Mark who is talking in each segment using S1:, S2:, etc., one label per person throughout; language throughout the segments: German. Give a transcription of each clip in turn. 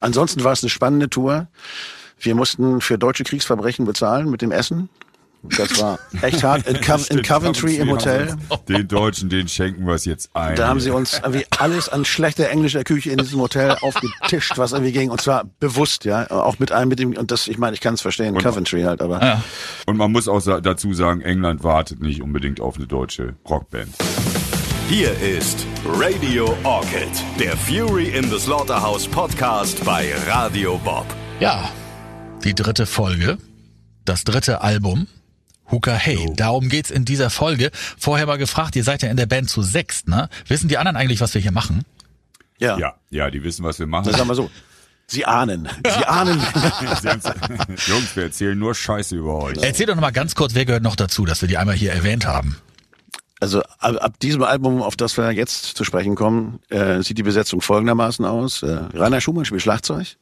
S1: Ansonsten war es eine spannende Tour. Wir mussten für deutsche Kriegsverbrechen bezahlen mit dem Essen. Das war echt hart. In, Co in Coventry im Hotel.
S2: Den Deutschen, den schenken wir es jetzt ein.
S1: Da haben sie uns irgendwie alles an schlechter englischer Küche in diesem Hotel aufgetischt, was irgendwie ging. Und zwar bewusst, ja. Auch mit einem, mit dem, und das, ich meine, ich kann es verstehen, und, Coventry halt, aber. Ja.
S2: Und man muss auch dazu sagen, England wartet nicht unbedingt auf eine deutsche Rockband.
S3: Hier ist Radio Orchid, der Fury in the Slaughterhouse Podcast bei Radio Bob.
S4: Ja, die dritte Folge, das dritte Album Hooker Hey. Darum geht's in dieser Folge. Vorher mal gefragt, ihr seid ja in der Band zu sechst, ne? Wissen die anderen eigentlich, was wir hier machen?
S2: Ja. Ja, ja die wissen, was wir machen.
S1: Das sagen wir so. Sie ahnen. Sie ahnen.
S2: Jungs, wir erzählen nur Scheiße über euch.
S4: Erzähl doch noch mal ganz kurz, wer gehört noch dazu, dass wir die einmal hier erwähnt haben.
S1: Also ab, ab diesem Album, auf das wir jetzt zu sprechen kommen, äh, sieht die Besetzung folgendermaßen aus. Äh, Rainer Schumann spielt Schlagzeug.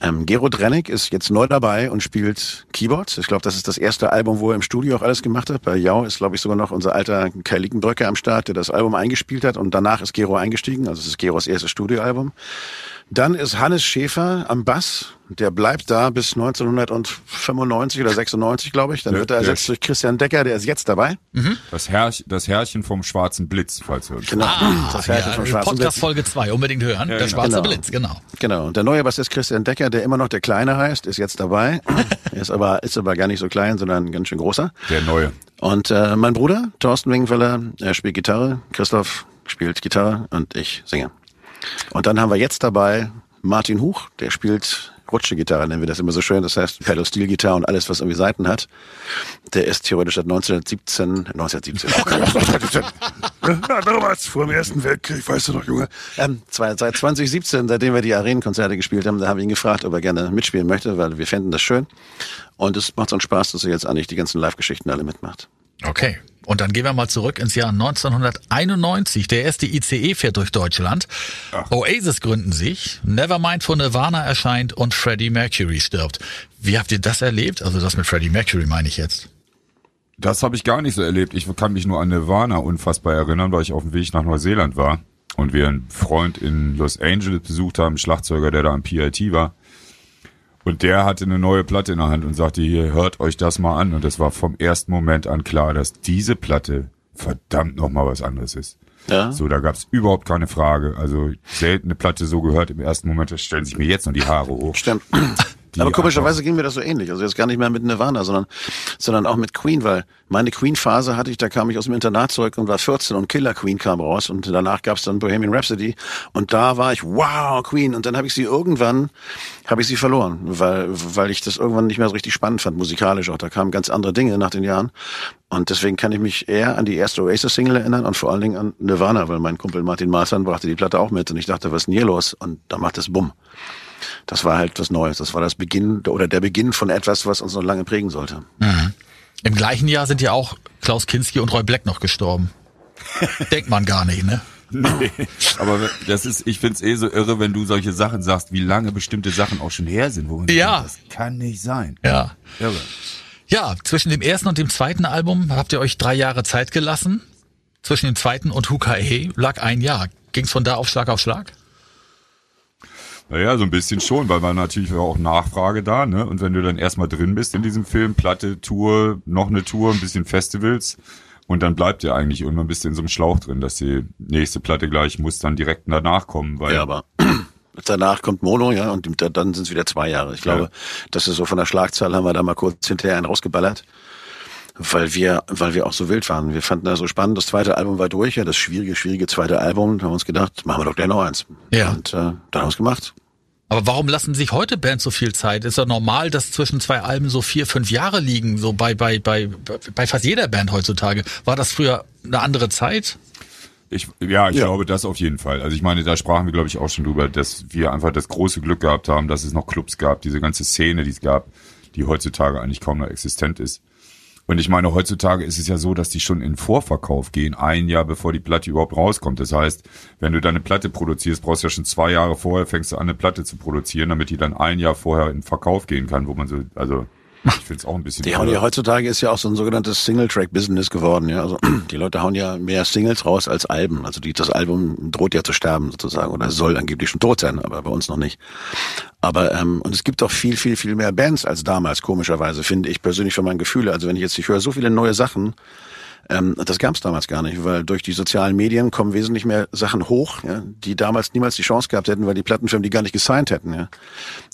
S1: Ähm, Gero Drennig ist jetzt neu dabei und spielt Keyboards. Ich glaube, das ist das erste Album, wo er im Studio auch alles gemacht hat. Bei Jau ist, glaube ich, sogar noch unser alter Kai Liekenbrücke am Start, der das Album eingespielt hat und danach ist Gero eingestiegen. Also es ist Geros erstes Studioalbum. Dann ist Hannes Schäfer am Bass. Der bleibt da bis 1995 oder 96, glaube ich. Dann wird er ersetzt durch Christian Decker, der ist jetzt dabei.
S2: Mhm. Das, Herrch, das Herrchen vom Schwarzen Blitz, falls ihr
S4: Genau, ah, das Herrchen ja, vom Schwarzen Podcast Blitz. Folge 2, unbedingt hören. Ja, der genau. Schwarze genau. Blitz, genau.
S1: Genau. Und der neue Bass ist Christian Decker, der immer noch der Kleine heißt, ist jetzt dabei. er ist aber, ist aber gar nicht so klein, sondern ganz schön großer.
S2: Der Neue.
S1: Und äh, mein Bruder, Thorsten Wingenfeller, er spielt Gitarre. Christoph spielt Gitarre und ich singe. Und dann haben wir jetzt dabei Martin Huch, der spielt Rutschegitarre, nennen wir das immer so schön. Das heißt Pedal Steel Gitarre und alles, was irgendwie Seiten hat. Der ist theoretisch seit 1917, 1917, auch 1917. ja, damals, vor dem Ersten Weltkrieg, weißt du noch, Junge. Ähm, seit 2017, seitdem wir die Arenenkonzerte gespielt haben, da haben wir ihn gefragt, ob er gerne mitspielen möchte, weil wir fänden das schön. Und es macht einen Spaß, dass er jetzt eigentlich die ganzen Live-Geschichten alle mitmacht.
S4: Okay. Und dann gehen wir mal zurück ins Jahr 1991. Der erste ICE fährt durch Deutschland. Ach. Oasis gründen sich. Nevermind von Nirvana erscheint und Freddie Mercury stirbt. Wie habt ihr das erlebt? Also das mit Freddie Mercury meine ich jetzt.
S2: Das habe ich gar nicht so erlebt. Ich kann mich nur an Nirvana unfassbar erinnern, weil ich auf dem Weg nach Neuseeland war und wir einen Freund in Los Angeles besucht haben, Schlagzeuger, der da am PIT war. Und der hatte eine neue Platte in der Hand und sagte, hier, hört euch das mal an. Und es war vom ersten Moment an klar, dass diese Platte verdammt nochmal was anderes ist. Ja. So, da gab's überhaupt keine Frage. Also selten eine Platte so gehört im ersten Moment, da stellen sich mir jetzt noch die Haare hoch.
S1: Stimmt. Aber komischerweise ging mir das so ähnlich. Also jetzt gar nicht mehr mit Nirvana, sondern, sondern auch mit Queen, weil meine Queen-Phase hatte ich, da kam ich aus dem Internat zurück und war 14 und Killer Queen kam raus und danach gab's dann Bohemian Rhapsody und da war ich, wow, Queen. Und dann habe ich sie irgendwann, habe ich sie verloren, weil, weil ich das irgendwann nicht mehr so richtig spannend fand, musikalisch auch. Da kamen ganz andere Dinge nach den Jahren. Und deswegen kann ich mich eher an die erste Oasis-Single erinnern und vor allen Dingen an Nirvana, weil mein Kumpel Martin Marsan brachte die Platte auch mit und ich dachte, was ist denn hier los? Und da macht es Bumm das war halt was Neues. Das war das Beginn oder der Beginn von etwas, was uns noch lange prägen sollte.
S4: Mhm. Im gleichen Jahr sind ja auch Klaus Kinski und Roy Black noch gestorben. Denkt man gar nicht, ne?
S2: Nee, aber das ist, ich find's eh so irre, wenn du solche Sachen sagst, wie lange bestimmte Sachen auch schon her sind, wo man
S4: ja.
S2: Denkt, das kann nicht sein.
S4: Ja. Irre. Ja, zwischen dem ersten und dem zweiten Album habt ihr euch drei Jahre Zeit gelassen. Zwischen dem zweiten und Hukae lag ein Jahr. Ging's von da auf Schlag auf Schlag?
S2: Naja, so ein bisschen schon, weil war natürlich auch Nachfrage da, ne? Und wenn du dann erstmal drin bist in diesem Film, Platte, Tour, noch eine Tour, ein bisschen Festivals, und dann bleibt ihr eigentlich irgendwann bist du in so einem Schlauch drin, dass die nächste Platte gleich muss dann direkt danach kommen, weil.
S1: Ja, aber danach kommt Mono, ja, und dann sind es wieder zwei Jahre. Ich glaube, ja. das ist so von der Schlagzahl haben wir da mal kurz hinterher einen rausgeballert weil wir, weil wir auch so wild waren. Wir fanden das so spannend. Das zweite Album war durch, ja, das schwierige, schwierige zweite Album. Da haben wir uns gedacht, machen wir doch gleich noch eins. Ja. Und äh, dann haben wir es gemacht.
S4: Aber warum lassen sich heute Bands so viel Zeit? Ist ja normal, dass zwischen zwei Alben so vier, fünf Jahre liegen, so bei, bei, bei, bei fast jeder Band heutzutage. War das früher eine andere Zeit?
S2: Ich, ja, ich ja. glaube das auf jeden Fall. Also ich meine, da sprachen wir, glaube ich, auch schon drüber, dass wir einfach das große Glück gehabt haben, dass es noch Clubs gab, diese ganze Szene, die es gab, die heutzutage eigentlich kaum noch existent ist. Und ich meine, heutzutage ist es ja so, dass die schon in Vorverkauf gehen, ein Jahr bevor die Platte überhaupt rauskommt. Das heißt, wenn du deine Platte produzierst, brauchst du ja schon zwei Jahre vorher, fängst du an, eine Platte zu produzieren, damit die dann ein Jahr vorher in Verkauf gehen kann, wo man so, also Ich finde es auch ein bisschen.
S1: Die hauen ja heutzutage ist ja auch so ein sogenanntes Single-Track-Business geworden, ja. Also die Leute hauen ja mehr Singles raus als Alben. Also die, das Album droht ja zu sterben sozusagen oder soll angeblich schon tot sein, aber bei uns noch nicht. Aber ähm, und es gibt auch viel, viel, viel mehr Bands als damals, komischerweise, finde ich persönlich für mein Gefühle. Also wenn ich jetzt, ich höre so viele neue Sachen, ähm, das gab es damals gar nicht, weil durch die sozialen Medien kommen wesentlich mehr Sachen hoch, ja, die damals niemals die Chance gehabt hätten, weil die Plattenfirmen die gar nicht gesigned hätten. Ja.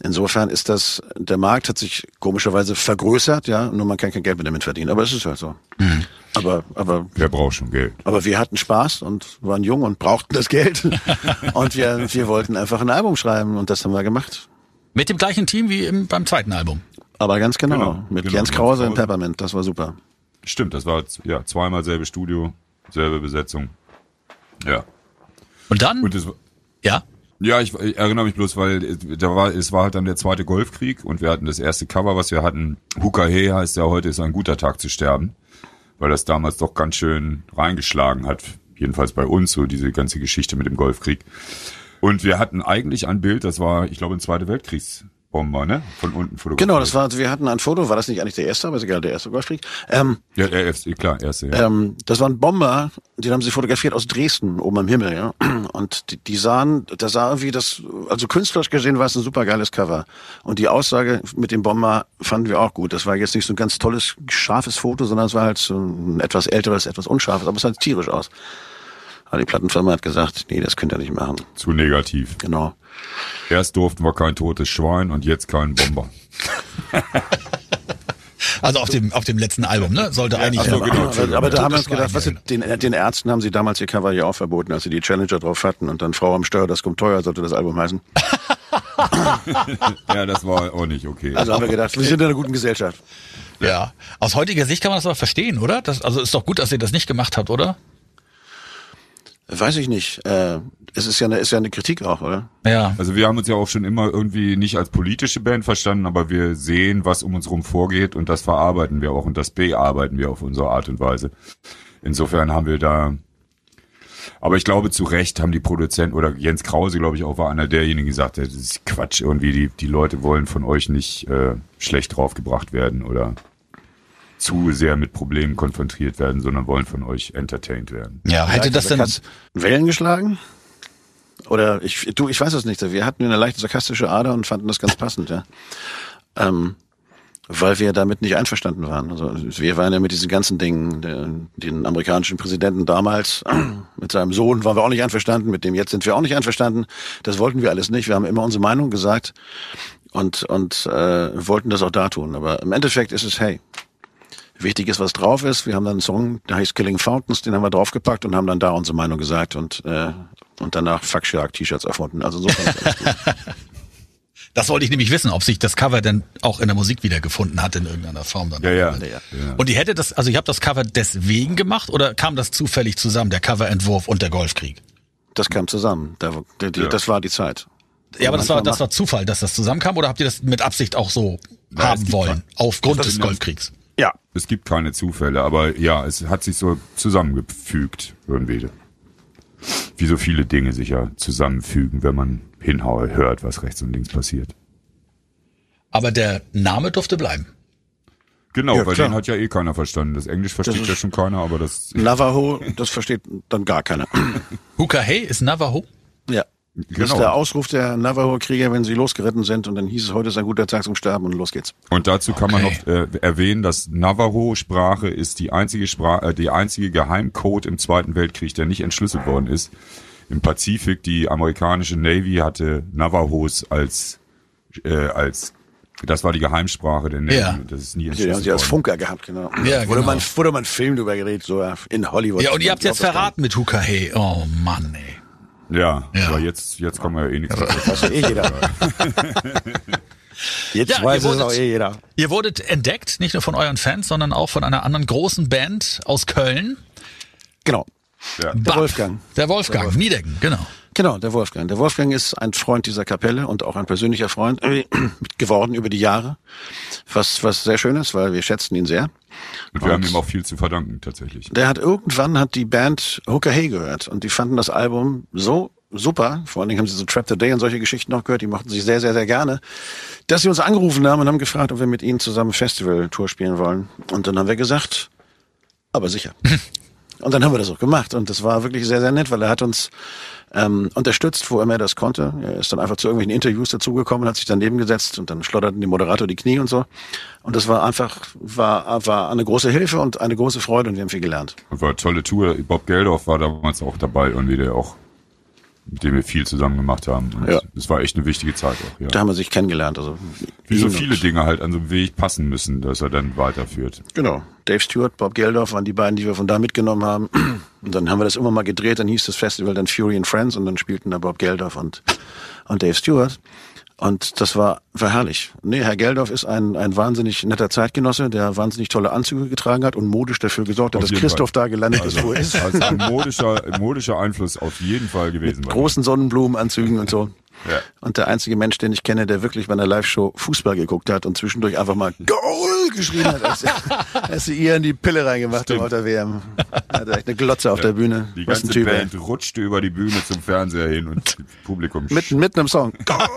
S1: Insofern ist das, der Markt hat sich komischerweise vergrößert, ja, nur man kann kein Geld mehr damit verdienen. Aber es ist halt so. Mhm. Aber, aber.
S2: Wer braucht schon Geld?
S1: Aber wir hatten Spaß und waren jung und brauchten das Geld. und wir, wir wollten einfach ein Album schreiben und das haben wir gemacht.
S4: Mit dem gleichen Team wie im, beim zweiten Album.
S1: Aber ganz genau. genau mit genau, Jens Krause und Peppermint. Das war super.
S2: Stimmt, das war ja zweimal selbe Studio, selbe Besetzung. Ja.
S4: Und dann?
S2: Und das,
S4: ja.
S2: Ja, ich, ich, erinnere mich bloß, weil da war, es war halt dann der zweite Golfkrieg und wir hatten das erste Cover, was wir hatten. Hukahe heißt ja heute ist ein guter Tag zu sterben, weil das damals doch ganz schön reingeschlagen hat. Jedenfalls bei uns, so diese ganze Geschichte mit dem Golfkrieg. Und wir hatten eigentlich ein Bild, das war, ich glaube, ein Zweite Weltkriegs Bomber, ne? Von unten
S1: fotografiert. Genau, das war, wir hatten ein Foto, war das nicht eigentlich der erste, aber ist egal, der erste Golfkrieg. Ähm,
S2: ja, der erste, klar, erste, ja.
S1: Ähm, das war ein Bomber, den haben sie fotografiert aus Dresden, oben am Himmel, ja. Und die, die sahen, da sah irgendwie das, also künstlerisch gesehen war es ein super geiles Cover. Und die Aussage mit dem Bomber fanden wir auch gut. Das war jetzt nicht so ein ganz tolles, scharfes Foto, sondern es war halt so ein etwas älteres, etwas unscharfes, aber es sah tierisch aus. Aber die Plattenfirma hat gesagt, nee, das könnt ihr nicht machen.
S2: Zu negativ.
S1: Genau.
S2: Erst durften wir kein totes Schwein und jetzt kein Bomber.
S4: Also auf dem auf dem letzten Album, ne? Sollte ja, eigentlich.
S1: Also genau, aber, aber da haben wir uns gedacht, was den, den Ärzten haben sie damals ihr Cover ja auch verboten, als sie die Challenger drauf hatten und dann Frau am Steuer, das kommt teuer, sollte das Album heißen.
S2: ja, das war auch nicht okay.
S1: Also haben wir gedacht, wir sind in einer guten Gesellschaft.
S4: Ja. Aus heutiger Sicht kann man das aber verstehen, oder? Das, also ist doch gut, dass ihr das nicht gemacht habt, oder?
S1: Weiß ich nicht. Äh, es ist ja, eine, ist ja eine Kritik auch, oder?
S2: Ja. Also wir haben uns ja auch schon immer irgendwie nicht als politische Band verstanden, aber wir sehen, was um uns rum vorgeht und das verarbeiten wir auch und das bearbeiten wir auf unsere Art und Weise. Insofern haben wir da aber ich glaube, zu Recht haben die Produzenten oder Jens Krause, glaube ich, auch war einer derjenigen, die gesagt hat, das ist Quatsch, irgendwie die, die Leute wollen von euch nicht äh, schlecht draufgebracht werden oder zu sehr mit Problemen konfrontiert werden, sondern wollen von euch entertained werden.
S4: Ja, hätte das denn
S1: Wellen geschlagen? Oder ich, du, ich weiß es nicht. Wir hatten eine leicht sarkastische Ader und fanden das ganz passend, ja. Ähm, weil wir damit nicht einverstanden waren. Also wir waren ja mit diesen ganzen Dingen, den, den amerikanischen Präsidenten damals, mit seinem Sohn waren wir auch nicht einverstanden, mit dem jetzt sind wir auch nicht einverstanden. Das wollten wir alles nicht. Wir haben immer unsere Meinung gesagt und, und äh, wollten das auch da tun. Aber im Endeffekt ist es, hey, wichtig ist, was drauf ist. Wir haben dann einen Song, der heißt Killing Fountains, den haben wir draufgepackt und haben dann da unsere Meinung gesagt und, äh, und danach Fuck Shark T-Shirts erfunden. Also so
S4: Das wollte ich nämlich wissen, ob sich das Cover denn auch in der Musik wiedergefunden hat in irgendeiner Form. Dann
S2: ja, ja, ja.
S4: Und die hätte das, also ich habe das Cover deswegen gemacht oder kam das zufällig zusammen, der Coverentwurf und der Golfkrieg?
S1: Das kam zusammen. Da, die, die, ja. Das war die Zeit.
S4: Ja, aber das war, das war Zufall, dass das zusammenkam oder habt ihr das mit Absicht auch so ja, haben wollen, aufgrund des Golfkriegs?
S2: Ja. Es gibt keine Zufälle, aber ja, es hat sich so zusammengefügt irgendwie. Wie so viele Dinge sich ja zusammenfügen, wenn man hinhaue, hört, was rechts und links passiert.
S4: Aber der Name durfte bleiben.
S2: Genau, ja, weil klar. den hat ja eh keiner verstanden. Das Englisch versteht ja schon keiner, aber das.
S1: Navajo, das versteht dann gar keiner.
S4: Hey ist Navajo?
S1: Genau. Das ist der Ausruf der Navajo-Krieger, wenn sie losgeritten sind und dann hieß es, heute ist ein guter Tag zum Sterben und los geht's.
S2: Und dazu kann okay. man noch äh, erwähnen, dass Navajo-Sprache ist die einzige Sprache, äh, die einzige Geheimcode im Zweiten Weltkrieg, der nicht entschlüsselt worden ist. Im Pazifik, die amerikanische Navy hatte Navajos als, äh, als das war die Geheimsprache der Navy.
S1: Ja.
S2: Das ist
S1: nie entschlüsselt worden. Sie als Funker gehabt, genau. Ja, genau. Wurde man, wurde man Film drüber geredet, so in Hollywood.
S4: Ja, und ihr habt jetzt verraten mit Hukahe. Oh Mann, ey.
S2: Ja, ja, aber jetzt, jetzt kommen wir ja eh nichts.
S1: Das weiß eh jeder. Jetzt ja, weiß es auch eh jeder.
S4: Ihr wurdet entdeckt, nicht nur von euren Fans, sondern auch von einer anderen großen Band aus Köln.
S1: Genau. Ja. Der Wolfgang.
S4: Der Wolfgang, Niedecken, genau.
S1: Genau, der Wolfgang. Der Wolfgang ist ein Freund dieser Kapelle und auch ein persönlicher Freund äh, geworden über die Jahre. Was, was sehr schön ist, weil wir schätzen ihn sehr.
S2: Und wir und haben ihm auch viel zu verdanken, tatsächlich.
S1: Der hat irgendwann hat die Band Hooker Hay gehört und die fanden das Album so super. Vor allen Dingen haben sie so Trap the Day und solche Geschichten noch gehört. Die mochten sich sehr, sehr, sehr gerne. Dass sie uns angerufen haben und haben gefragt, ob wir mit ihnen zusammen Festival-Tour spielen wollen. Und dann haben wir gesagt, aber sicher. und dann haben wir das auch gemacht. Und das war wirklich sehr, sehr nett, weil er hat uns ähm, unterstützt, wo immer er das konnte. Er ist dann einfach zu irgendwelchen Interviews dazugekommen, hat sich daneben gesetzt und dann schlotterten die Moderator die Knie und so. Und das war einfach, war, war eine große Hilfe und eine große Freude und wir haben viel gelernt.
S2: War tolle Tour. Bob Geldorf war damals auch dabei und der auch mit dem wir viel zusammen gemacht haben. Und
S1: Ja.
S2: Das war echt eine wichtige Zeit auch. Ja.
S1: Da haben wir sich kennengelernt. Also
S2: Wie so viele Dinge halt an so einem Weg passen müssen, dass er dann weiterführt.
S1: Genau. Dave Stewart, Bob Geldof waren die beiden, die wir von da mitgenommen haben. Und dann haben wir das immer mal gedreht. Dann hieß das Festival dann Fury and Friends und dann spielten da Bob Geldof und, und Dave Stewart. Und das war, war herrlich. Nee, Herr Geldorf ist ein, ein wahnsinnig netter Zeitgenosse, der wahnsinnig tolle Anzüge getragen hat und modisch dafür gesorgt hat, dass Christoph
S2: Fall.
S1: da gelandet ist, wo er ist.
S2: Also ein modischer, ein modischer Einfluss auf jeden Fall gewesen. bei
S1: Großen Sonnenblumenanzügen und so.
S2: Ja.
S1: Und der einzige Mensch, den ich kenne, der wirklich bei einer Live-Show Fußball geguckt hat und zwischendurch einfach mal Goal geschrien hat, als, als sie ihr in die Pille reingemacht haben
S2: Stimmt.
S1: auf der WM. Hat echt eine Glotze auf der Bühne.
S2: Die
S1: Was ein
S2: ganze
S1: Typ, ey.
S2: Band rutschte über die Bühne zum Fernseher hin und das Publikum
S1: Mitten, mitten im Song. Goal!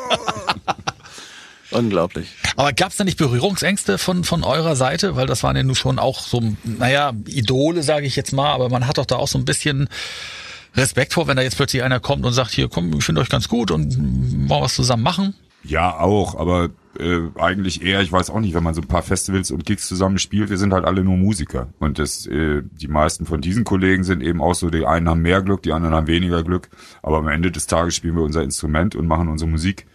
S1: Unglaublich.
S4: Aber gab es da nicht Berührungsängste von, von eurer Seite? Weil das waren ja nun schon auch so, naja, Idole, sage ich jetzt mal, aber man hat doch da auch so ein bisschen Respekt vor, wenn da jetzt plötzlich einer kommt und sagt, hier, komm, ich finde euch ganz gut und wollen wir was zusammen machen.
S2: Ja, auch, aber äh, eigentlich eher, ich weiß auch nicht, wenn man so ein paar Festivals und Gigs zusammen spielt, wir sind halt alle nur Musiker. Und das, äh, die meisten von diesen Kollegen sind eben auch so, die einen haben mehr Glück, die anderen haben weniger Glück. Aber am Ende des Tages spielen wir unser Instrument und machen unsere Musik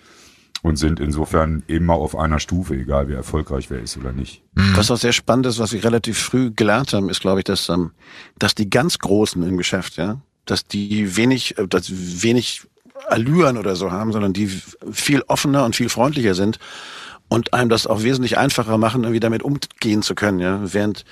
S2: und sind insofern immer auf einer Stufe, egal wie erfolgreich wer ist oder nicht.
S1: Was auch sehr spannend ist, was wir relativ früh gelernt haben, ist, glaube ich, dass, ähm, dass die ganz Großen im Geschäft, ja, dass die wenig, äh, dass wenig Allüren oder so haben, sondern die viel offener und viel freundlicher sind und einem das auch wesentlich einfacher machen, irgendwie damit umgehen zu können, ja, während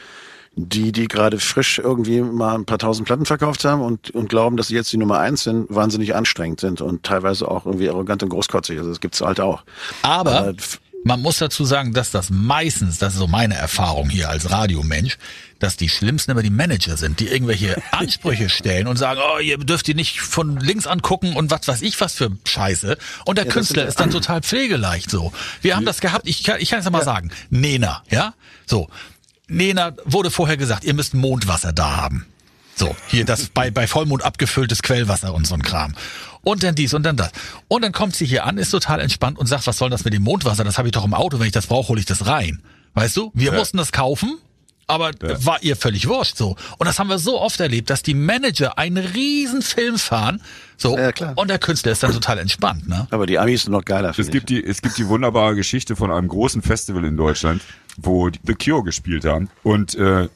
S1: die, die gerade frisch irgendwie mal ein paar tausend Platten verkauft haben und, und glauben, dass sie jetzt die Nummer eins sind, wahnsinnig anstrengend sind und teilweise auch irgendwie arrogant und großkotzig. Also das gibt's halt auch.
S4: Aber
S1: f-
S4: man muss dazu sagen, dass das meistens, das ist so meine Erfahrung hier als Radiomensch, dass die schlimmsten immer die Manager sind, die irgendwelche Ansprüche stellen und sagen, oh, ihr dürft die nicht von links angucken und was weiß ich was für Scheiße. Und der
S1: das
S4: Künstler ist dann total pflegeleicht so. Wir haben das gehabt, ich kann, ich kann es ja mal sagen, Nena, ja? So. Nena wurde vorher gesagt, ihr müsst Mondwasser da haben. So, hier das bei, bei Vollmond abgefülltes Quellwasser und so ein Kram. Und dann dies und dann das. Und dann kommt sie hier an, ist total entspannt und sagt, was soll das mit dem Mondwasser? Das habe ich doch im Auto, wenn ich das brauche, hole ich das rein. Weißt du? Wir
S2: Ja.
S4: mussten das kaufen, aber war ihr völlig wurscht so. Und das haben wir so oft erlebt, dass die Manager einen riesen Film fahren, so,
S1: Ja, klar.
S4: und der Künstler ist dann total entspannt, ne?
S1: aber die Amis sind noch geiler.
S2: Es gibt die, es gibt die wunderbare Geschichte von einem großen Festival in Deutschland, wo die The Cure gespielt haben. Und äh,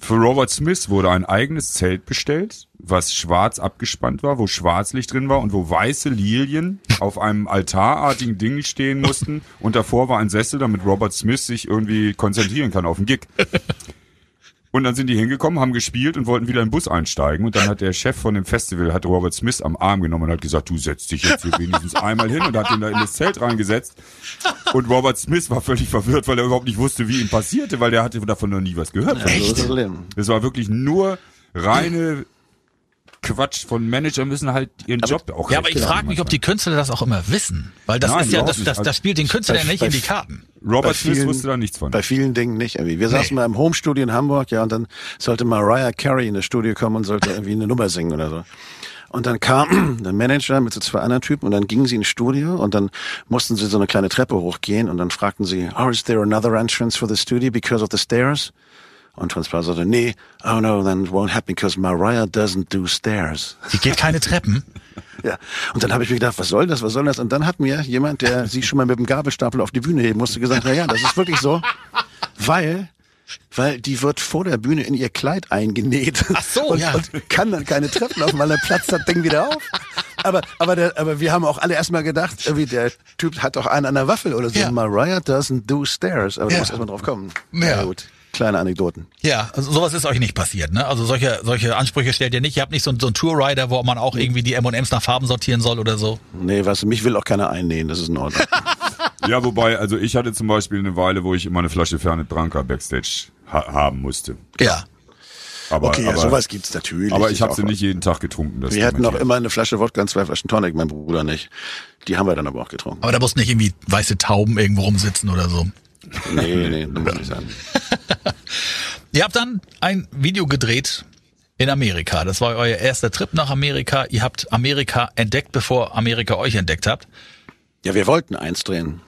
S2: für Robert Smith wurde ein eigenes Zelt bestellt, was schwarz abgespannt war, wo Schwarzlicht drin war und wo weiße Lilien auf einem altarartigen Ding stehen mussten. Und davor war ein Sessel, damit Robert Smith sich irgendwie konzentrieren kann auf den Gig. Und dann sind die hingekommen, haben gespielt und wollten wieder in den Bus einsteigen. Und dann hat der Chef von dem Festival, hat Robert Smith am Arm genommen und hat gesagt, du setzt dich jetzt hier wenigstens einmal hin und hat ihn da in das Zelt reingesetzt. Und Robert Smith war völlig verwirrt, weil er überhaupt nicht wusste, wie ihm passierte, weil der hatte davon noch nie was gehört.
S1: Leben.
S2: Das war wirklich nur reine Quatsch von Manager müssen halt ihren Job auch
S4: Ja, aber ich frage mich, ob die Künstler das auch immer wissen. Weil das
S2: Nein,
S4: ist ja, das,
S2: nicht.
S4: das,
S2: Also
S4: das spielt den Künstler ja nicht
S1: bei-
S4: in die Karten.
S2: Robert
S1: bei
S2: Smith
S1: vielen-
S2: wusste da nichts von.
S1: Bei vielen Dingen nicht irgendwie. Wir saßen mal im Homestudio in Hamburg, ja, und dann sollte Mariah Carey in das Studio kommen und sollte irgendwie eine Nummer singen oder so. Und dann kam der Manager mit so zwei anderen Typen und dann gingen sie ins Studio und dann mussten sie so eine kleine Treppe hochgehen und dann fragten sie, oh, is there another entrance for the studio because of the stairs? Und Plaza sagte, nee, oh no, then it won't happen because Mariah doesn't do stairs.
S4: Die geht keine Treppen.
S1: Ja, und dann habe ich mir gedacht, was soll das, was soll das? Und dann hat mir jemand, der sie schon mal mit dem Gabelstapel auf die Bühne heben musste, gesagt, na ja, das ist wirklich so, weil weil die wird vor der Bühne in ihr Kleid eingenäht.
S4: Ach so,
S1: und,
S4: ja.
S1: Und kann dann keine Treppen laufen, weil dann platzt das Ding wieder auf. Aber, aber, der, aber wir haben auch alle erstmal gedacht, irgendwie der Typ hat doch einen an der Waffel oder so.
S4: Ja.
S1: Mariah doesn't do stairs. Aber
S4: Ja.
S1: du musst erstmal drauf kommen.
S4: Ja.
S1: Na gut, kleine Anekdoten.
S4: Ja, also sowas ist euch nicht passiert, ne? Also solche, solche Ansprüche stellt ihr nicht. Ihr habt nicht so, einen- so einen Tourrider, wo man auch irgendwie die M&M's nach Farben sortieren soll oder so.
S1: Nee, was, mich will auch keiner einnähen, das ist in Ordnung.
S2: Ja, wobei, also ich hatte zum Beispiel eine Weile, wo ich immer eine Flasche Fernet Branca Backstage ha haben musste.
S4: Ja.
S2: Aber,
S1: okay, ja,
S2: aber,
S1: sowas gibt's natürlich.
S2: aber ich habe
S1: auch
S2: sie nicht jeden Tag getrunken. Das
S1: Wir hatten noch
S2: dementiert.
S1: immer eine Flasche Wodka und zwei Flaschen Tonic, mein Bruder nicht. Die haben wir dann aber auch getrunken.
S4: Aber da mussten nicht irgendwie weiße Tauben irgendwo rumsitzen oder so.
S1: Nee, nee, das muss nicht sein.
S4: Ihr habt dann ein Video gedreht in Amerika. Das war euer erster Trip nach Amerika. Ihr habt Amerika entdeckt, bevor Amerika euch entdeckt habt.
S1: Ja, wir wollten eins drehen.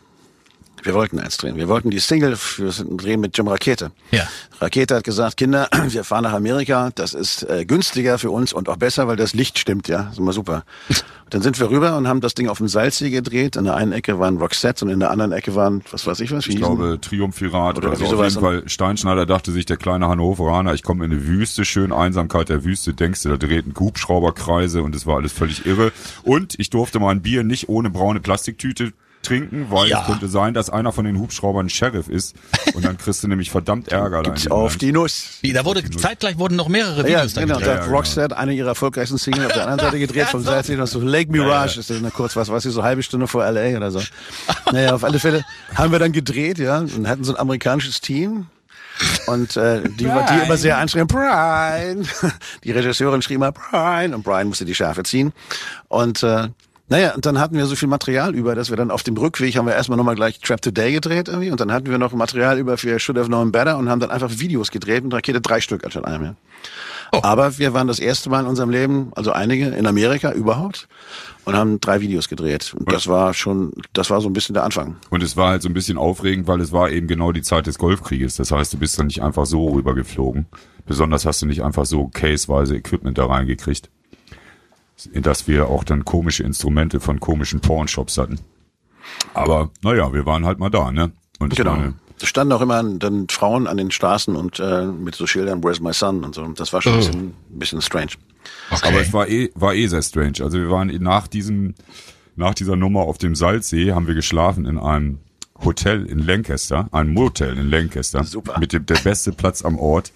S1: Wir wollten eins drehen. Wir wollten die Single für drehen mit Jim Rakete.
S4: Ja.
S1: Rakete hat gesagt, Kinder, wir fahren nach Amerika. Das ist äh, günstiger für uns und auch besser, weil das Licht stimmt, ja. Das ist immer super. Und dann sind wir rüber und haben das Ding auf dem Salzsee gedreht. In der einen Ecke waren Roxette und in der anderen Ecke waren, was weiß ich was, wie
S2: Ich glaube, Triumphirat
S1: Oder
S2: oder, so. Auf jeden. Fall, Steinschneider dachte sich, der kleine Hannoveraner, ich komme in eine Wüste, schön Einsamkeit der Wüste, denkst du, da drehten Hubschrauberkreise und es war alles völlig irre. Und ich durfte mein Bier nicht ohne braune Plastiktüte trinken, weil
S4: Ja.
S2: es könnte sein, dass einer von den Hubschraubern Sheriff ist und dann kriegst du nämlich verdammt Ärger.
S1: Gibt's auf
S2: Land.
S1: die Nuss.
S4: Wie, da wurde, zeitgleich wurden noch mehrere
S1: Ja,
S4: Videos dann
S1: genau.
S4: gedreht.
S1: Da
S2: Ja,
S1: hat
S2: genau.
S1: Roxette eine ihrer erfolgreichsten Single auf der anderen Seite gedreht vom. Das so Lake Mirage ist das eine kurz, was weiß ich, so eine halbe Stunde vor LA oder so. Naja, auf alle Fälle haben wir dann gedreht, ja, und hatten so ein amerikanisches Team. Und äh, die, war die immer sehr anstrengend, Brian. Die Regisseurin schrie mal Brian und Brian musste die Schärfe ziehen. Und äh, naja, und dann hatten wir so viel Material über, dass wir dann auf dem Rückweg haben wir erstmal nochmal gleich Trap Today gedreht irgendwie und dann hatten wir noch Material über für Should Have Known Better und haben dann einfach Videos gedreht mit Rakete drei Stück anstatt einem. Ja. Aber wir waren das erste Mal in unserem Leben, also einige in Amerika überhaupt und haben drei Videos gedreht. Und das war schon, das war so ein bisschen der Anfang.
S2: Und es war halt so ein bisschen aufregend, weil es war eben genau die Zeit des Golfkrieges. Das heißt, du bist dann nicht einfach so rübergeflogen. Besonders hast du nicht einfach so caseweise Equipment da reingekriegt. In das wir auch dann komische Instrumente von komischen Pornshops hatten. Aber naja, wir waren halt mal da, ne? Und ich
S1: Genau.
S2: meine,
S1: Da standen auch immer dann Frauen an den Straßen und äh, mit so Schildern, Where's my son und so. Und das war schon ein bisschen, ein bisschen strange.
S4: Okay.
S2: Aber es war eh, war eh sehr strange. Also wir waren nach diesem, nach dieser Nummer auf dem Salzsee haben wir geschlafen in einem Hotel in Lancaster, ein Motel in Lancaster.
S1: Super.
S2: Mit dem, der beste Platz am Ort.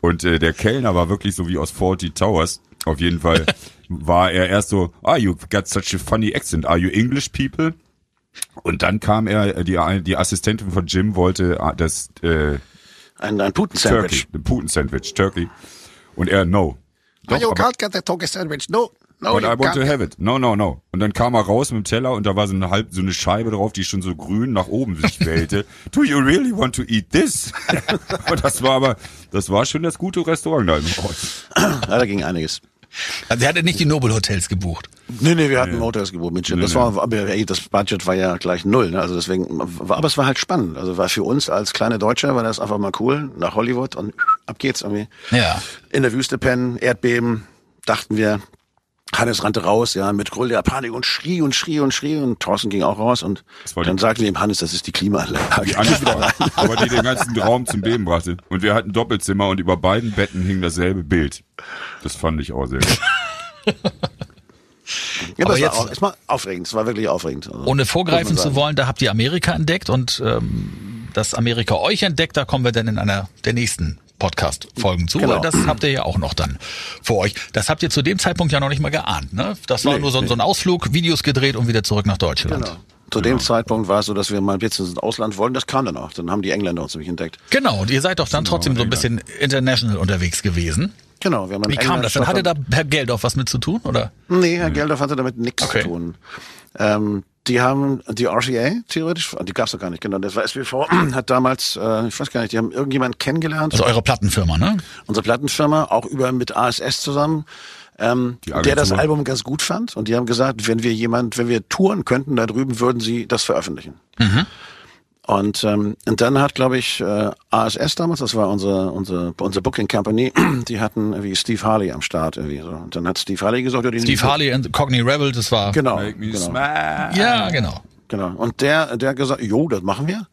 S2: Und äh, der Kellner war wirklich so wie aus Faulty Towers. Auf jeden Fall war er erst so, ah, you got such a funny accent. Are you English people? Und dann kam er, äh, die, die Assistentin von Jim wollte äh, das äh,
S1: Ein, ein Puten-Sandwich.
S2: Turkey, Puten-Sandwich, Turkey. Und er, no. Doch,
S1: you
S2: aber-
S1: can't get the turkey sandwich. No, no,
S2: But I want to have it. No, no, no. Und dann kam er raus mit dem Teller und da war so eine halb, so eine Scheibe drauf, die schon so grün nach oben sich wählte. Do you really want to eat this? und das war aber, das war schon das gute Restaurant da im Ort.
S1: Ja, da ging einiges.
S4: Also er hatte nicht die Nobel Hotels gebucht.
S1: Nee, nee, wir hatten Motors gebucht mit Jim. Das war, aber das Budget war ja gleich null, ne? Also deswegen, war, aber es war halt spannend. Also war für uns als kleine Deutscher war das einfach mal cool, nach Hollywood und ab geht's irgendwie.
S4: Ja.
S1: In der Wüste pennen, Erdbeben, dachten wir. Hannes rannte raus, ja, mit Grüll der Panik und schrie und schrie und schrie und Thorsten ging auch raus und
S2: war
S1: dann sagten wir ihm, Hannes, das ist die Klimaanlage.
S2: Die Anfrage, aber die den ganzen Raum zum Beben brachte. Und wir hatten Doppelzimmer und über beiden Betten hing dasselbe Bild. Das fand ich auch sehr gut.
S1: Ja,
S4: Aber
S1: war,
S4: jetzt-
S1: auch, es war aufregend, es war wirklich aufregend. Also,
S4: Ohne vorgreifen zu wollen, da habt ihr Amerika entdeckt und ähm, dass Amerika euch entdeckt, da kommen wir dann in einer der nächsten Podcast-Folgen zu.
S1: Genau.
S4: weil Das habt ihr ja auch noch dann vor euch. Das habt ihr zu dem Zeitpunkt ja noch nicht mal geahnt. Ne? Das war
S1: Nee,
S4: nur so, so ein Ausflug, Videos gedreht und wieder zurück nach Deutschland.
S1: Genau. Zu dem Zeitpunkt war es so, dass wir mal jetzt ins Ausland wollten. Das kam dann auch. Dann haben die Engländer uns nämlich entdeckt.
S4: Genau, und ihr seid doch dann trotzdem so ein bisschen international unterwegs gewesen.
S1: Genau. Wir haben
S4: Wie kam das? Dann hatte da Herr Geldorf was mit zu tun, oder?
S1: Nee, Herr Geldof hatte damit nichts
S4: Okay.
S1: zu tun. Ähm, die haben die RCA theoretisch, die gab's doch gar nicht, genau. Das war SWV, hat damals, äh, ich weiß gar nicht, die haben irgendjemanden kennengelernt,
S4: Also eure Plattenfirma, ne?
S1: unsere Plattenfirma, auch über mit ASS zusammen, ähm, der das. Album ganz gut fand. Und die haben gesagt, wenn wir jemand, wenn wir touren könnten da drüben, würden sie das veröffentlichen. Und, ähm, und dann hat, glaube ich, äh, ASS damals, das war unsere, unsere, unsere Booking Company, die hatten irgendwie Steve Harley am Start irgendwie so. Und dann hat Steve Harley gesagt, ja,
S4: Steve Harley und Cockney Rebel, das war.
S1: Genau.
S2: Make me
S1: genau.
S2: smile.
S4: Ja, genau.
S1: Genau. Und der, der hat gesagt, jo, das machen wir.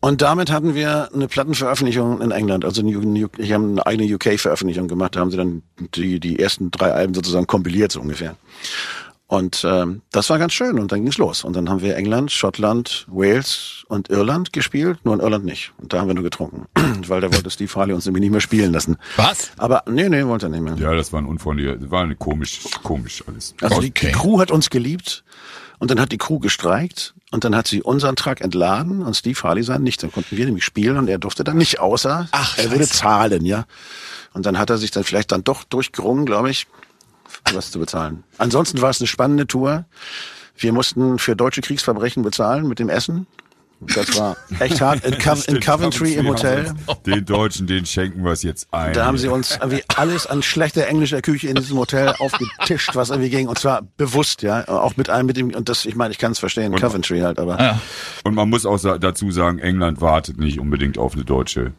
S1: Und damit hatten wir eine Plattenveröffentlichung in England. Also ich habe eine eigene UK-Veröffentlichung gemacht. Da haben sie dann die, die ersten drei Alben sozusagen kompiliert, so ungefähr. Und ähm, das war ganz schön und dann ging's los. Und dann haben wir England, Schottland, Wales und Irland gespielt, nur in Irland nicht. Und da haben wir nur getrunken, weil da wollte Steve Harley uns nämlich nicht mehr spielen lassen.
S4: Was?
S1: Aber nee, nee, wollte er nicht mehr.
S2: Ja, das war ein unfreundlicher, das war eine komisch, komisch alles.
S1: Also die,
S4: Okay.
S1: die Crew hat uns geliebt und dann hat die Crew gestreikt Und dann hat sie unseren Truck entladen und Steve Harley sein nicht. Dann konnten wir nämlich spielen und er durfte dann nicht, außer
S4: Ach,
S1: er würde zahlen, ja. Und dann hat er sich dann vielleicht dann doch durchgerungen, glaube ich, was zu bezahlen. Ansonsten war es eine spannende Tour. Wir mussten für deutsche Kriegsverbrechen bezahlen mit dem Essen. Das war echt hart. In, Co in Coventry im Hotel.
S2: Den Deutschen, den schenken wir es jetzt ein.
S1: Da haben sie uns irgendwie alles an schlechter englischer Küche in diesem Hotel aufgetischt, was irgendwie ging. Und zwar bewusst, ja. Auch mit einem, mit dem, und das, ich meine, ich kann es verstehen,
S2: Und-
S1: Coventry halt, aber.
S4: Ja.
S2: Und man muss auch dazu sagen, England wartet nicht unbedingt auf eine deutsche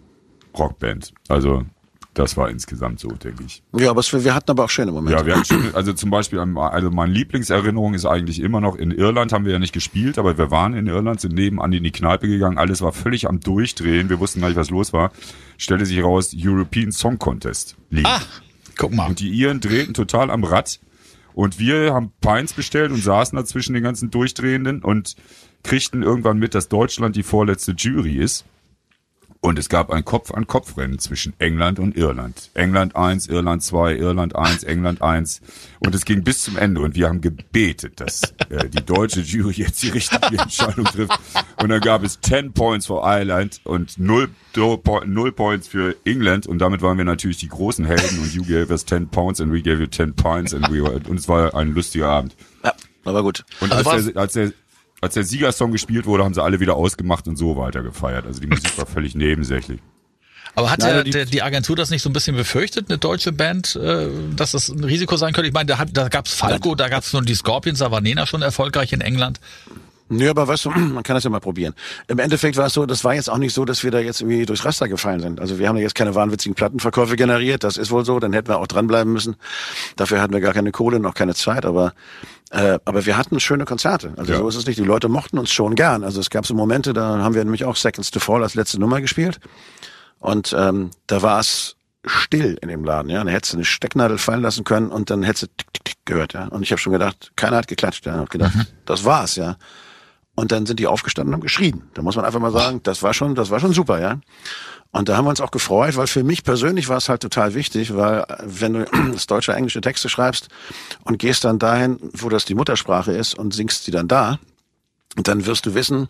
S2: Rockband. Also das war insgesamt so, denke ich.
S1: Ja, aber es, wir hatten aber auch schöne Momente.
S2: Ja, wir hatten schon, also zum Beispiel, also meine Lieblingserinnerung ist eigentlich immer noch, in Irland haben wir ja nicht gespielt, aber wir waren in Irland, sind nebenan in die Kneipe gegangen, alles war völlig am Durchdrehen, wir wussten gar nicht, was los war. Stellte sich raus, European Song Contest lief.
S4: Ah, guck mal.
S2: Und die Iren drehten total am Rad. Und wir haben Pints bestellt und saßen da zwischen den ganzen Durchdrehenden und kriegten irgendwann mit, dass Deutschland die vorletzte Jury ist. Und es gab ein Kopf-an-Kopf-Rennen zwischen England und Irland. England 1, Irland 2, Irland 1, England 1. Und es ging bis zum Ende. Und wir haben gebetet, dass äh, die deutsche Jury jetzt die richtige Entscheidung trifft. Und dann gab es 10 Points für Ireland und 0, 0 Points für England. Und damit waren wir natürlich die großen Helden. Und you gave us 10 pounds and we gave you 10 points. And, we were, und es war ein lustiger Abend.
S1: Ja, aber gut.
S2: Und
S4: Also
S2: als, der, als, der, als der Siegersong gespielt wurde, haben sie alle wieder ausgemacht und so weiter gefeiert. Also die Musik war völlig nebensächlich.
S4: Aber hat
S1: Nein,
S4: der,
S1: die-
S4: der, die Agentur das nicht so ein bisschen befürchtet, eine deutsche Band, äh, dass das ein Risiko sein könnte? Ich meine, da, hat, da gab's Falco, da gab's nur die Scorpions, da war Nena schon erfolgreich in England.
S1: Nö, aber weißt du, man kann das ja mal probieren. Im Endeffekt war es so, das war jetzt auch nicht so, dass wir da jetzt irgendwie durchs Raster gefallen sind. Also wir haben ja jetzt keine wahnwitzigen Plattenverkäufe generiert, das ist wohl so, dann hätten wir auch dranbleiben müssen. Dafür hatten wir gar keine Kohle, noch keine Zeit, aber äh, aber wir hatten schöne Konzerte. Also
S2: Ja.
S1: so ist es nicht. Die Leute mochten uns schon gern. Also es gab so Momente, da haben wir nämlich auch Seconds to Fall als letzte Nummer gespielt. Und ähm, da war es still in dem Laden, ja. Da hättest du eine Stecknadel fallen lassen können und dann hättest du tick, tick, tick gehört, ja. Und ich habe schon gedacht, keiner hat geklatscht, ja. Hab gedacht, das war's, ja. Und dann sind die aufgestanden und haben geschrien. Da muss man einfach mal sagen, das war schon, das war schon super, ja. Und da haben wir uns auch gefreut, weil für mich persönlich war es halt total wichtig, weil wenn du das deutsche, englische Texte schreibst und gehst dann dahin, wo das die Muttersprache ist und singst die dann da, dann wirst du wissen,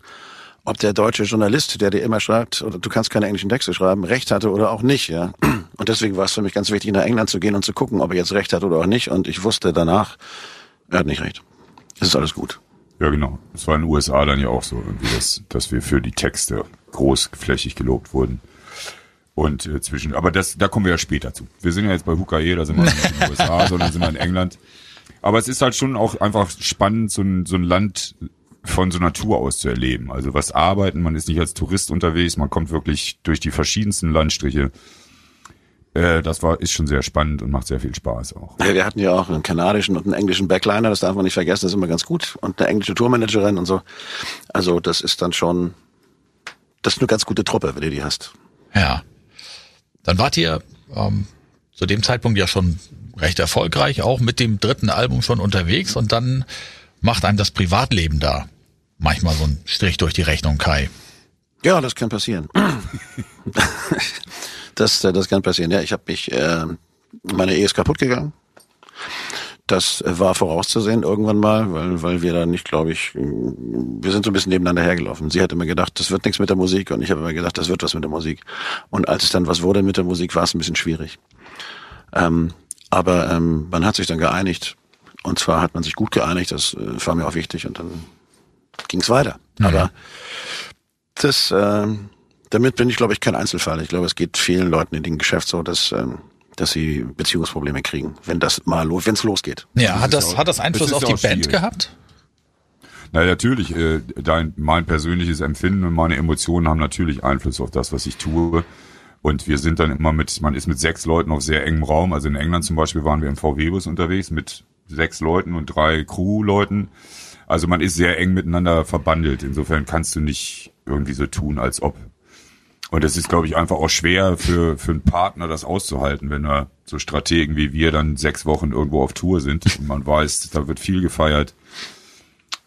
S1: ob der deutsche Journalist, der dir immer schreibt, oder du kannst keine englischen Texte schreiben, recht hatte oder auch nicht, ja. Und deswegen war es für mich ganz wichtig, nach England zu gehen und zu gucken, ob er jetzt recht hat oder auch nicht. Und ich wusste danach, er hat nicht recht. Es ist alles gut.
S2: Ja, genau. Es war in den USA dann ja auch so, irgendwie, dass, dass wir für die Texte großflächig gelobt wurden. Und äh, zwischen, aber das, da kommen wir ja später zu. Wir sind ja jetzt bei Hukaye, da sind wir nicht in den USA, sondern sind wir in England. Aber es ist halt schon auch einfach spannend, so ein, so ein Land von so Natur aus zu erleben. Also was arbeiten, man ist nicht als Tourist unterwegs, man kommt wirklich durch die verschiedensten Landstriche. Äh, das war, ist schon sehr spannend und macht sehr viel Spaß auch.
S1: Ja, wir hatten ja auch einen kanadischen und einen englischen Backliner, das darf man nicht vergessen, das ist immer ganz gut. Und eine englische Tourmanagerin und so. Also das ist dann schon, das ist eine ganz gute Truppe, wenn du die hast.
S4: Ja. Dann wart ihr ähm, zu dem Zeitpunkt ja schon recht erfolgreich, auch mit dem dritten Album schon unterwegs und dann macht einem das Privatleben da manchmal so einen Strich durch die Rechnung, Kai.
S1: Ja, das kann passieren. das, äh, das kann passieren. Ja, ich habe mich, äh, meine Ehe ist kaputt gegangen. Das war vorauszusehen irgendwann mal, weil, weil wir da nicht, glaube ich, wir sind so ein bisschen nebeneinander hergelaufen. Sie hat immer gedacht, das wird nichts mit der Musik und ich habe immer gedacht, das wird was mit der Musik. Und als es dann was wurde mit der Musik, war es ein bisschen schwierig. Ähm, aber ähm, man hat sich dann geeinigt. Und zwar hat man sich gut geeinigt, das äh, war mir auch wichtig und dann ging es weiter. Aber das, ähm, damit bin ich, glaube ich, kein Einzelfall. Ich glaube, es geht vielen Leuten in dem Geschäft so, dass, ähm, dass sie Beziehungsprobleme kriegen, wenn das mal, wenn es losgeht.
S4: Ja, hat
S2: ist
S4: das,
S2: auch-
S4: hat das Einfluss
S2: das
S4: auf die Band
S2: schwierig.
S4: gehabt?
S2: Na natürlich, äh, dein, mein persönliches Empfinden und meine Emotionen haben natürlich Einfluss auf das, was ich tue. Und wir sind dann immer mit, man ist mit sechs Leuten auf sehr engem Raum. Also in England zum Beispiel waren wir im VW-Bus unterwegs mit sechs Leuten und drei Crew-Leuten. Also man ist sehr eng miteinander verbandelt. Insofern kannst du nicht irgendwie so tun, als ob. Und es ist, glaube ich, einfach auch schwer für, für einen Partner, das auszuhalten, wenn er so Strategen wie wir dann sechs Wochen irgendwo auf Tour sind und man weiß, da wird viel gefeiert.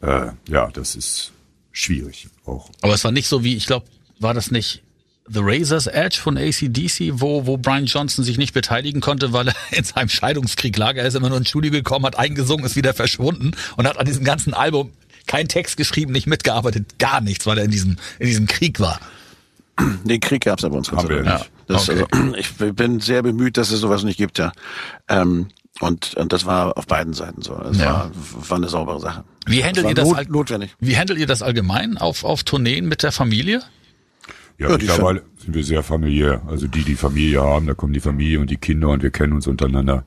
S2: Äh, ja, das ist schwierig auch.
S4: Aber es war nicht so wie, ich glaube, war das nicht The Razor's Edge von ACDC, wo, wo Brian Johnson sich nicht beteiligen konnte, weil er in seinem Scheidungskrieg lag. Er ist immer nur ins Studio gekommen, hat eingesungen, ist wieder verschwunden und hat an diesem ganzen Album kein Text geschrieben, nicht mitgearbeitet, gar nichts, weil er in diesem, in diesem Krieg war.
S1: Den Krieg gab's ja bei uns Gott
S2: Haben
S1: sei
S2: wir
S1: Dank
S2: nicht.
S1: Das,
S4: Okay.
S1: also, ich bin sehr bemüht, dass es sowas nicht gibt, ja. Ähm, und, und das war auf beiden Seiten so. Es
S4: Ja.
S1: war, war eine saubere Sache.
S4: Wie handelt
S1: war
S4: ihr das
S1: not, notwendig.
S4: Wie handelt ihr das allgemein auf, auf Tourneen mit der Familie?
S2: Ja,
S1: Ja, die
S2: mittlerweile sind wir sehr familiär. Also die, die Familie haben, da kommen die Familie und die Kinder und wir kennen uns untereinander.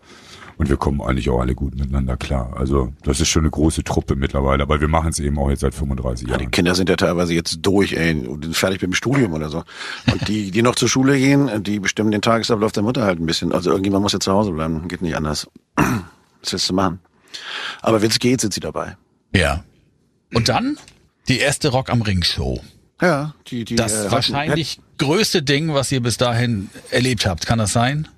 S2: Und wir kommen eigentlich auch alle gut miteinander klar. Also das ist schon eine große Truppe mittlerweile, aber wir machen es eben auch jetzt seit 35
S1: Ja, die
S2: Jahren.
S1: Kinder sind ja teilweise jetzt durch, ey, und fertig mit dem Studium oder so. Und die, die noch zur Schule gehen, die bestimmen den Tagesablauf der Mutter halt ein bisschen. Also irgendjemand muss ja zu Hause bleiben, geht nicht anders. Was willst du machen? Aber wenn es geht, sind sie dabei.
S4: Ja. Und dann die erste Rock am Ring Show.
S1: Ja, die, die
S4: Das
S1: äh, hatten-
S4: wahrscheinlich größte Ding, was ihr bis dahin erlebt habt. Kann das sein?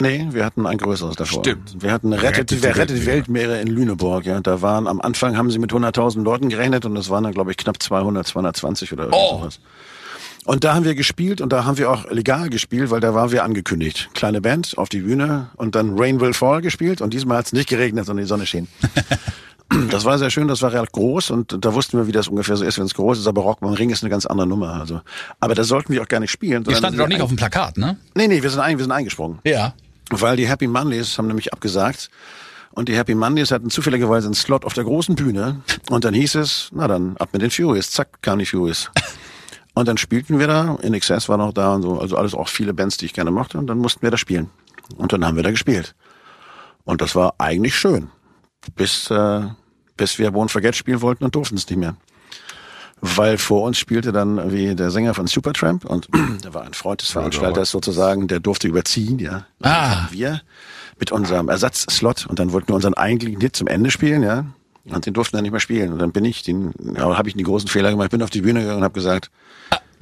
S1: Nee, wir hatten ein größeres davor.
S2: Stimmt.
S1: Wir hatten Rettet,
S2: Rettet die
S1: wer rettet die
S2: Weltmeere.
S1: Weltmeere in Lüneburg, ja. Da waren, am Anfang haben sie mit 100.000 Leuten gerechnet und das waren dann, glaube ich, knapp 200, 220 oder
S4: Oh.
S1: sowas. Und da haben wir gespielt und da haben wir auch legal gespielt, weil da waren wir angekündigt. Kleine Band auf die Bühne und dann Rain Will Fall gespielt und diesmal hat es nicht geregnet, sondern die Sonne schien. Das war sehr schön, das war recht groß und da wussten wir, wie das ungefähr so ist, wenn es groß ist, aber Rock am Ring ist eine ganz andere Nummer. Also, aber da sollten wir auch gar nicht spielen. Wir
S4: doch nicht auf dem Plakat, ne?
S1: Nee, nee, wir sind, ein, wir sind eingesprungen.
S4: Ja.
S1: Weil die Happy Mondays haben nämlich abgesagt. Und die Happy Mondays hatten zufälligerweise einen Slot auf der großen Bühne. Und dann hieß es, na dann, ab mit den Furious. Zack, kam die Furious. Und dann spielten wir da, In Excess war noch da und so, also alles auch viele Bands, die ich gerne mochte. Und dann mussten wir da spielen. Und dann haben wir da gespielt. Und das war eigentlich schön. Bis, äh, bis wir Won't Forget spielen wollten und durften es nicht mehr. Weil vor uns spielte dann wie der Sänger von Supertramp und da war ein Freund des Veranstalters sozusagen, der durfte überziehen, ja. Dann
S4: Ah.
S1: wir mit unserem Ersatzslot und dann wollten wir unseren eigentlichen Hit zum Ende spielen, ja. Und den durften wir nicht mehr spielen. Und dann bin ich, den, ja, habe ich einen großen Fehler gemacht. Ich bin auf die Bühne gegangen und habe gesagt,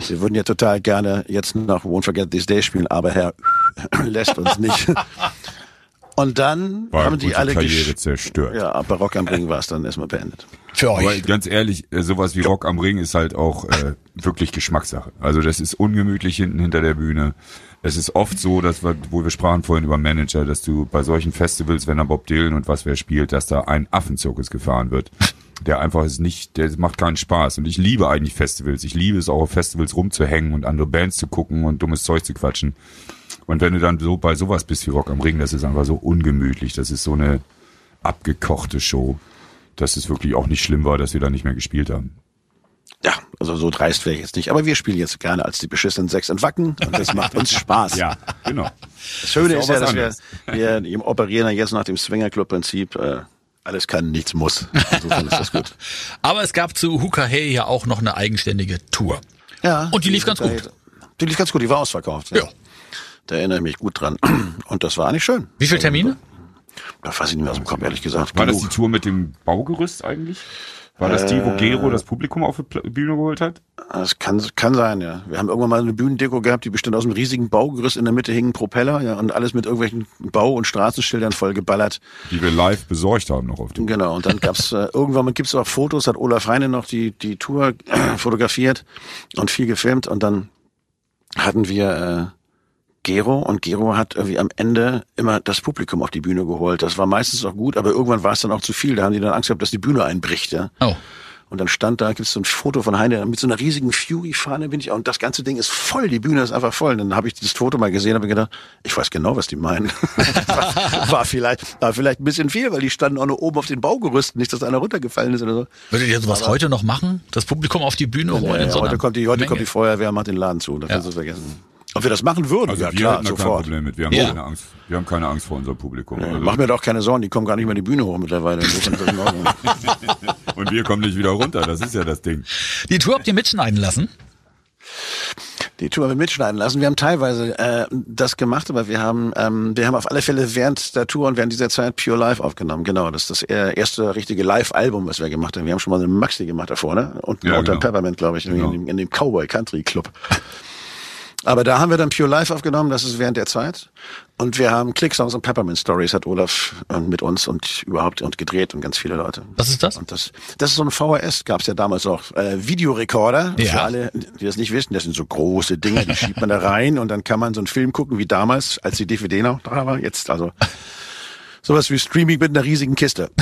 S1: wir würden ja total gerne jetzt noch Won't Forget This Day spielen, aber Herr lässt uns nicht. Und dann
S2: War
S1: haben die alle
S2: Karriere zerstört.
S1: Ja, aber Rock am Ring war es dann erstmal beendet.
S4: Für
S2: Aber
S4: euch.
S2: ganz ehrlich, äh, sowas wie Rock am Ring ist halt auch äh, wirklich Geschmackssache. Also das ist ungemütlich hinten hinter der Bühne. Es ist oft so, dass wir, wo wir sprachen vorhin über Manager, dass du bei solchen Festivals, wenn da Bob Dylan und was wer spielt, dass da ein Affenzirkus gefahren wird. Der einfach ist nicht, der macht keinen Spaß. Und ich liebe eigentlich Festivals. Ich liebe es auch auf Festivals rumzuhängen und andere Bands zu gucken und dummes Zeug zu quatschen. Und wenn du dann so bei sowas bist wie Rock am Ring, das ist einfach so ungemütlich. Das ist so eine abgekochte Show, dass es wirklich auch nicht schlimm war, dass wir da nicht mehr gespielt haben.
S1: Ja, also so dreist wäre ich jetzt nicht. Aber wir spielen jetzt gerne als die beschissenen Sechs in Wacken und das macht uns Spaß.
S2: genau.
S1: Das Schöne
S2: Ist
S1: ist,
S2: ja
S1: ja, dass wir, wir operieren ja jetzt nach dem Swingerclub-Prinzip. Äh, alles kann, nichts muss. Insofern ist das gut.
S4: Aber es gab zu Huka Hey ja auch noch eine eigenständige Tour.
S1: Ja.
S4: Und die lief ganz gut.
S1: Die lief ganz gut, die war ausverkauft.
S4: Ja.
S1: Da erinnere ich mich gut dran. Und das war eigentlich schön.
S4: Wie viele Termine?
S1: Da weiß ich nicht mehr aus dem Kopf, ehrlich gesagt.
S2: War das die
S1: Genug.
S2: Tour mit dem Baugerüst eigentlich? War das die, wo Gero das Publikum auf die Bühne geholt hat?
S1: Das kann, kann sein, ja. Wir haben irgendwann mal eine Bühnendeko gehabt, die bestand aus einem riesigen Baugerüst. In der Mitte hingen Propeller, ja, und alles mit irgendwelchen Bau- und Straßenschildern voll geballert.
S2: Die wir live besorgt haben noch auf dem.
S1: Genau, und dann gab's äh, irgendwann gibt's auch Fotos, hat Olaf Heine noch die, die Tour äh, fotografiert und viel gefilmt und dann hatten wir äh, Gero und Gero hat irgendwie am Ende immer das Publikum auf die Bühne geholt. Das war meistens auch gut, aber irgendwann war es dann auch zu viel. Da haben die dann Angst gehabt, dass die Bühne einbricht, ja.
S4: Oh.
S1: Und dann stand da, gibt's so ein Foto von Heine mit so einer riesigen Fury-Fahne bin ich und das ganze Ding ist voll, die Bühne ist einfach voll. Und dann habe ich das Foto mal gesehen, habe gedacht, ich weiß genau, was die meinen. war, war vielleicht, war vielleicht ein bisschen viel, weil die standen auch nur oben auf den Baugerüsten, nicht, dass einer runtergefallen ist oder so.
S4: Würdet ihr sowas heute noch machen? Das Publikum auf die Bühne holen?
S1: Ja,
S4: einer
S1: heute kommt die, heute
S4: Menge?
S1: kommt die Feuerwehr, macht den Laden zu. Da kannst du es vergessen. Ob wir das machen würden?
S2: Also
S1: ja
S2: wir
S1: klar,
S2: hatten da kein
S1: sofort.
S2: Problem mit. Wir haben
S4: Ja.
S2: keine Angst. Wir haben keine Angst vor unserem Publikum.
S1: Ja,
S2: Also,
S1: Mach mir doch keine Sorgen, die kommen gar nicht mehr die Bühne hoch mittlerweile.
S2: Und wir kommen nicht wieder runter. Das ist ja das Ding.
S4: Die Tour habt ihr mitschneiden lassen?
S1: Die Tour haben wir mitschneiden lassen. Wir haben teilweise äh, das gemacht, aber wir haben, ähm, wir haben auf alle Fälle während der Tour und während dieser Zeit Pure Live aufgenommen. Genau, das ist das er- erste richtige Live-Album, was wir gemacht haben. Wir haben schon mal eine Maxi gemacht davor, ne? Und
S2: Ja,
S1: unter
S2: genau.
S1: Peppermint, glaube ich,
S2: Genau.
S1: in, dem, in dem Cowboy Country Club. Aber da haben wir dann Pure Live aufgenommen, das ist während der Zeit. Und wir haben Click-Songs und Peppermint Stories, hat Olaf äh, mit uns und überhaupt und gedreht und ganz viele Leute.
S4: Was ist das?
S1: Und das, das ist so ein VHS, gab es ja damals auch. Äh, Videorekorder.
S4: Ja.
S1: Für alle, die das nicht wissen, das sind so große Dinge, die schiebt man da rein und dann kann man so einen Film gucken wie damals, als die DVD noch da war. Jetzt also sowas wie Streaming mit einer riesigen Kiste.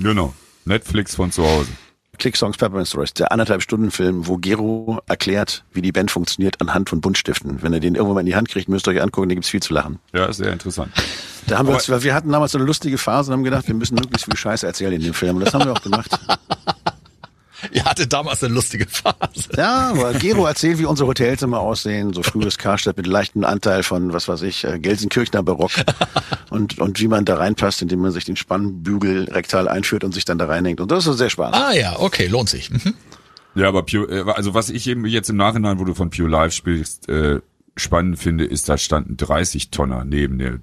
S2: Genau. Netflix von zu Hause.
S1: Click Songs Peppermint Stories, der anderthalb Stunden Film, wo Gero erklärt, wie die Band funktioniert anhand von Buntstiften. Wenn ihr den irgendwann mal in die Hand kriegt, müsst ihr euch angucken, da gibt's viel zu lachen.
S2: Ja, ist sehr interessant.
S1: Da haben wir, uns, wir hatten damals so eine lustige Phase und haben gedacht, wir müssen möglichst viel Scheiße erzählen in dem Film. Und das haben wir auch gemacht.
S4: Ihr hattet damals eine lustige Phase.
S1: Ja, weil Gero erzählt, wie unsere Hotelzimmer aussehen, so frühes Karstadt mit leichtem Anteil von, was weiß ich, äh, Gelsenkirchener Barock und, und wie man da reinpasst, indem man sich den Spannbügel rektal einführt und sich dann da reinhängt. Und das ist sehr spannend.
S4: Ah ja, okay, lohnt sich. Mhm.
S2: Ja, aber Pure, äh, also was ich eben jetzt im Nachhinein, wo du von Pure Life spielst, äh, spannend finde, ist, da standen 30 Tonner neben der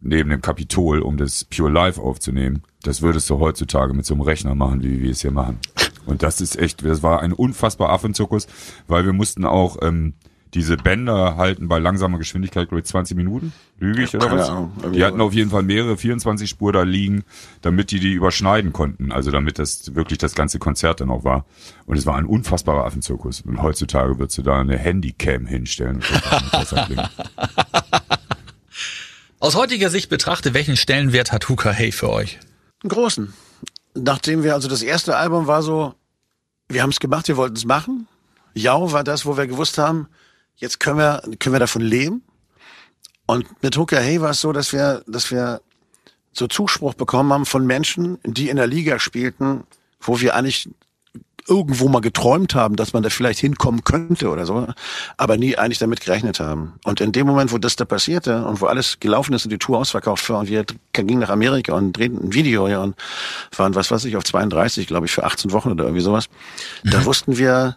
S2: neben dem Kapitol, um das Pure Life aufzunehmen. Das würdest du heutzutage mit so einem Rechner machen, wie wir es hier machen. Und das ist echt, das war ein unfassbar Affenzirkus, weil wir mussten auch ähm, diese Bänder halten bei langsamer Geschwindigkeit, glaube ich, 20 Minuten. Lüge ich oder was?
S1: Irgendwie
S2: die hatten auf jeden Fall mehrere 24 Spur da liegen, damit die die überschneiden konnten. Also damit das wirklich das ganze Konzert dann auch war. Und es war ein unfassbarer Affenzirkus. Und heutzutage würdest du da eine Handycam hinstellen.
S4: Aus heutiger Sicht betrachtet, welchen Stellenwert hat Hooker Hey für euch?
S1: Einen großen. Nachdem wir, also das erste Album war so, wir haben es gemacht, wir wollten es machen. Jau war das, wo wir gewusst haben, jetzt können wir, können wir davon leben. Und mit Hooker Hey war es so, dass wir, dass wir so Zuspruch bekommen haben von Menschen, die in der Liga spielten, wo wir eigentlich irgendwo mal geträumt haben, dass man da vielleicht hinkommen könnte oder so, aber nie eigentlich damit gerechnet haben. Und in dem Moment, wo das da passierte und wo alles gelaufen ist und die Tour ausverkauft war und wir gingen nach Amerika und drehten ein Video ja und waren, was weiß ich, auf 32, glaube ich, für 18 Wochen oder irgendwie sowas, da wussten wir,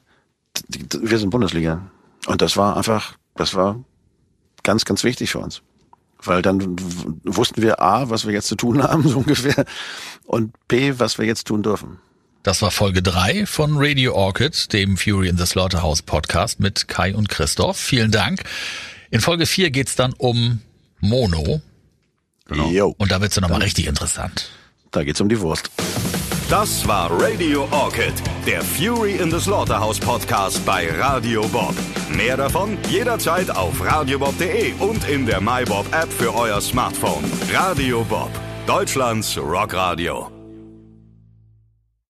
S1: wir sind Bundesliga. Und das war einfach, das war ganz, ganz wichtig für uns. Weil dann wussten wir A, was wir jetzt zu tun haben, so ungefähr, und B, was wir jetzt tun dürfen.
S4: Das war Folge drei von Radio Orchid, dem Fury in the Slaughterhouse Podcast mit Kai und Christoph. Vielen Dank. In Folge vier geht's dann um Mono.
S2: Genau.
S4: Und da wird's dann nochmal richtig interessant.
S1: da geht's um die Wurst.
S3: Das war Radio Orchid, der Fury in the Slaughterhouse Podcast bei Radio Bob. Mehr davon jederzeit auf radiobob.de und in der MyBob App für euer Smartphone. Radio Bob, Deutschlands Rockradio.